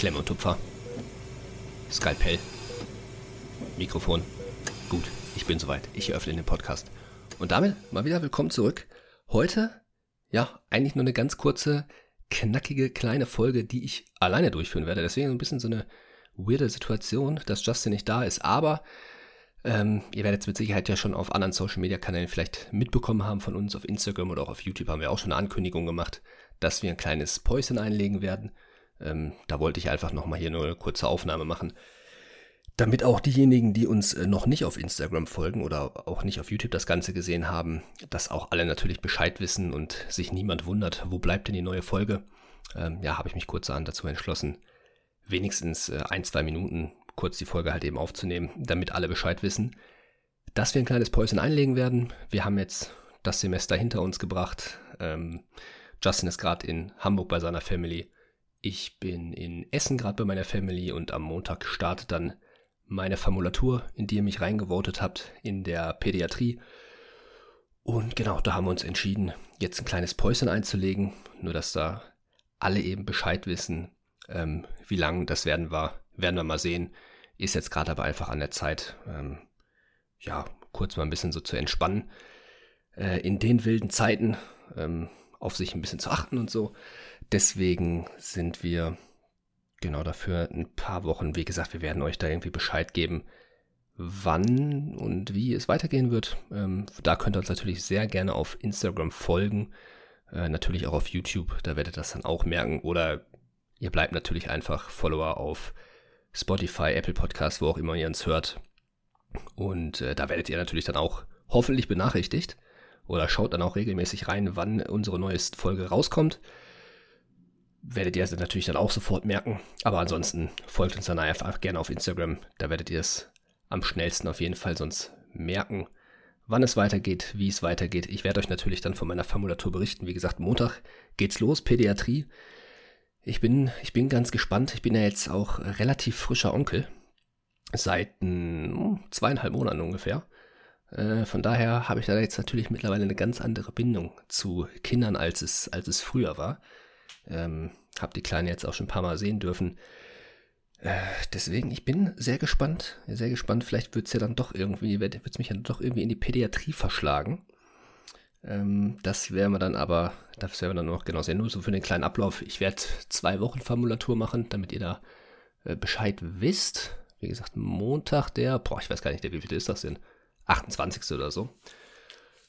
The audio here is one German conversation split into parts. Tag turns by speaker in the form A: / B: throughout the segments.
A: Klemme und Tupfer. Skalpell. Mikrofon. Gut, ich bin soweit. Ich eröffne den Podcast. Und damit mal wieder willkommen zurück. Heute, ja, eigentlich nur eine ganz kurze, knackige, kleine Folge, die ich alleine durchführen werde. Deswegen so ein bisschen so eine weirde Situation, dass Justin nicht da ist. Aber ähm, ihr werdet es mit Sicherheit ja schon auf anderen Social Media Kanälen vielleicht mitbekommen haben von uns. Auf Instagram oder auch auf YouTube haben wir auch schon eine Ankündigung gemacht, dass wir ein kleines Päuschen einlegen werden. Ähm, da wollte ich einfach nochmal hier nur eine kurze Aufnahme machen. Damit auch diejenigen, die uns äh, noch nicht auf Instagram folgen oder auch nicht auf YouTube das Ganze gesehen haben, dass auch alle natürlich Bescheid wissen und sich niemand wundert, wo bleibt denn die neue Folge? Ähm, ja, habe ich mich kurzerhand dazu entschlossen, wenigstens äh, ein, zwei Minuten kurz die Folge halt eben aufzunehmen, damit alle Bescheid wissen, dass wir ein kleines Päuschen einlegen werden. Wir haben jetzt das Semester hinter uns gebracht. Ähm, Justin ist gerade in Hamburg bei seiner Family. Ich bin in Essen gerade bei meiner Family und am Montag startet dann meine Formulatur, in die ihr mich reingevotet habt, in der Pädiatrie. Und genau, da haben wir uns entschieden, jetzt ein kleines Päuschen einzulegen, nur dass da alle eben Bescheid wissen, ähm, wie lang das werden wir, werden wir mal sehen. Ist jetzt gerade aber einfach an der Zeit, ähm, ja, kurz mal ein bisschen so zu entspannen. Äh, in den wilden Zeiten ähm, auf sich ein bisschen zu achten und so. Deswegen sind wir genau dafür ein paar Wochen. Wie gesagt, wir werden euch da irgendwie Bescheid geben, wann und wie es weitergehen wird. Ähm, da könnt ihr uns natürlich sehr gerne auf Instagram folgen. Äh, natürlich auch auf YouTube, da werdet ihr das dann auch merken. Oder ihr bleibt natürlich einfach Follower auf Spotify, Apple Podcast, wo auch immer ihr uns hört. Und äh, da werdet ihr natürlich dann auch hoffentlich benachrichtigt. Oder schaut dann auch regelmäßig rein, wann unsere neueste Folge rauskommt werdet ihr es natürlich dann auch sofort merken. Aber ansonsten folgt uns dann einfach gerne auf Instagram. Da werdet ihr es am schnellsten auf jeden Fall sonst merken, wann es weitergeht, wie es weitergeht. Ich werde euch natürlich dann von meiner Formulatur berichten. Wie gesagt, Montag geht's los, Pädiatrie. Ich bin, ich bin ganz gespannt. Ich bin ja jetzt auch relativ frischer Onkel. Seit hm, zweieinhalb Monaten ungefähr. Äh, von daher habe ich da jetzt natürlich mittlerweile eine ganz andere Bindung zu Kindern, als es, als es früher war. Ähm, hab die Kleine jetzt auch schon ein paar Mal sehen dürfen. Äh, deswegen, ich bin sehr gespannt, sehr gespannt. Vielleicht wird es ja dann doch irgendwie, wird es mich ja doch irgendwie in die Pädiatrie verschlagen. Ähm, das werden wir dann aber, das werden wir dann noch genau sehen. Nur so für den kleinen Ablauf. Ich werde zwei Wochen Formulatur machen, damit ihr da äh, Bescheid wisst. Wie gesagt, Montag der, boah, ich weiß gar nicht, der wie viel ist das denn? 28. oder so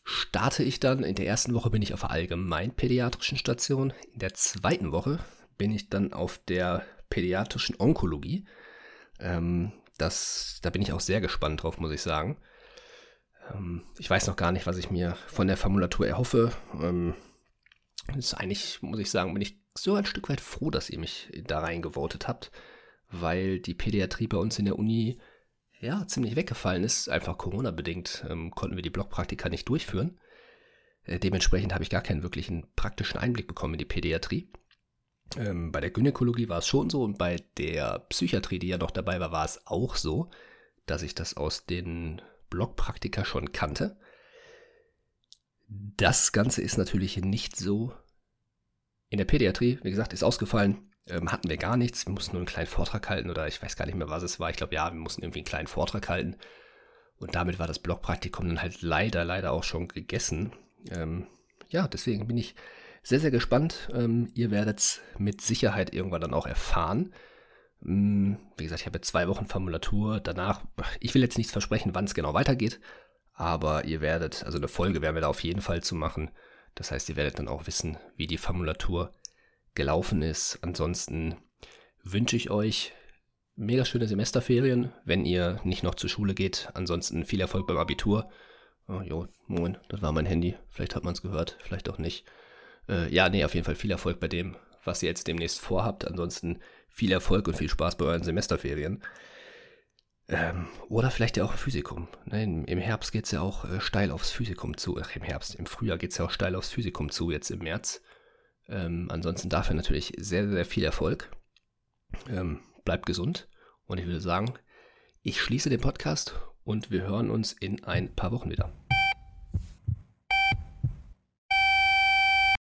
A: starte ich dann. In der ersten Woche bin ich auf der allgemeinpädiatrischen Station. In der zweiten Woche bin ich dann auf der pädiatrischen Onkologie. Ähm, das, da bin ich auch sehr gespannt drauf, muss ich sagen. Ähm, ich weiß noch gar nicht, was ich mir von der Formulatur erhoffe. Ähm, ist eigentlich, muss ich sagen, bin ich so ein Stück weit froh, dass ihr mich da reingevotet habt, weil die Pädiatrie bei uns in der Uni ja, ziemlich weggefallen ist, einfach Corona-bedingt, ähm, konnten wir die Blockpraktika nicht durchführen. Äh, dementsprechend habe ich gar keinen wirklichen praktischen Einblick bekommen in die Pädiatrie. Ähm, bei der Gynäkologie war es schon so und bei der Psychiatrie, die ja noch dabei war, war es auch so, dass ich das aus den Blockpraktika schon kannte. Das Ganze ist natürlich nicht so in der Pädiatrie. Wie gesagt, ist ausgefallen ähm, hatten wir gar nichts. Wir mussten nur einen kleinen Vortrag halten oder ich weiß gar nicht mehr, was es war. Ich glaube, ja, wir mussten irgendwie einen kleinen Vortrag halten. Und damit war das Blockpraktikum dann halt leider, leider auch schon gegessen. Ähm, ja, deswegen bin ich sehr, sehr gespannt. Ähm, ihr werdet es mit Sicherheit irgendwann dann auch erfahren. Ähm, wie gesagt, ich habe jetzt zwei Wochen Formulatur. Danach, ich will jetzt nichts versprechen, wann es genau weitergeht. Aber ihr werdet, also eine Folge werden wir da auf jeden Fall zu machen. Das heißt, ihr werdet dann auch wissen, wie die Formulatur gelaufen ist. Ansonsten wünsche ich euch mega schöne Semesterferien, wenn ihr nicht noch zur Schule geht. Ansonsten viel Erfolg beim Abitur. Oh, jo, moin, das war mein Handy. Vielleicht hat man es gehört, vielleicht auch nicht. Äh, ja, nee, auf jeden Fall viel Erfolg bei dem, was ihr jetzt demnächst vorhabt. Ansonsten viel Erfolg und viel Spaß bei euren Semesterferien. Ähm, oder vielleicht ja auch Physikum. Ne, Im Herbst geht es ja auch äh, steil aufs Physikum zu. Ach, im Herbst, im Frühjahr geht es ja auch steil aufs Physikum zu, jetzt im März. Ähm, ansonsten dafür natürlich sehr, sehr viel Erfolg. Ähm, bleibt gesund und ich würde sagen, ich schließe den Podcast und wir hören uns in ein paar Wochen wieder.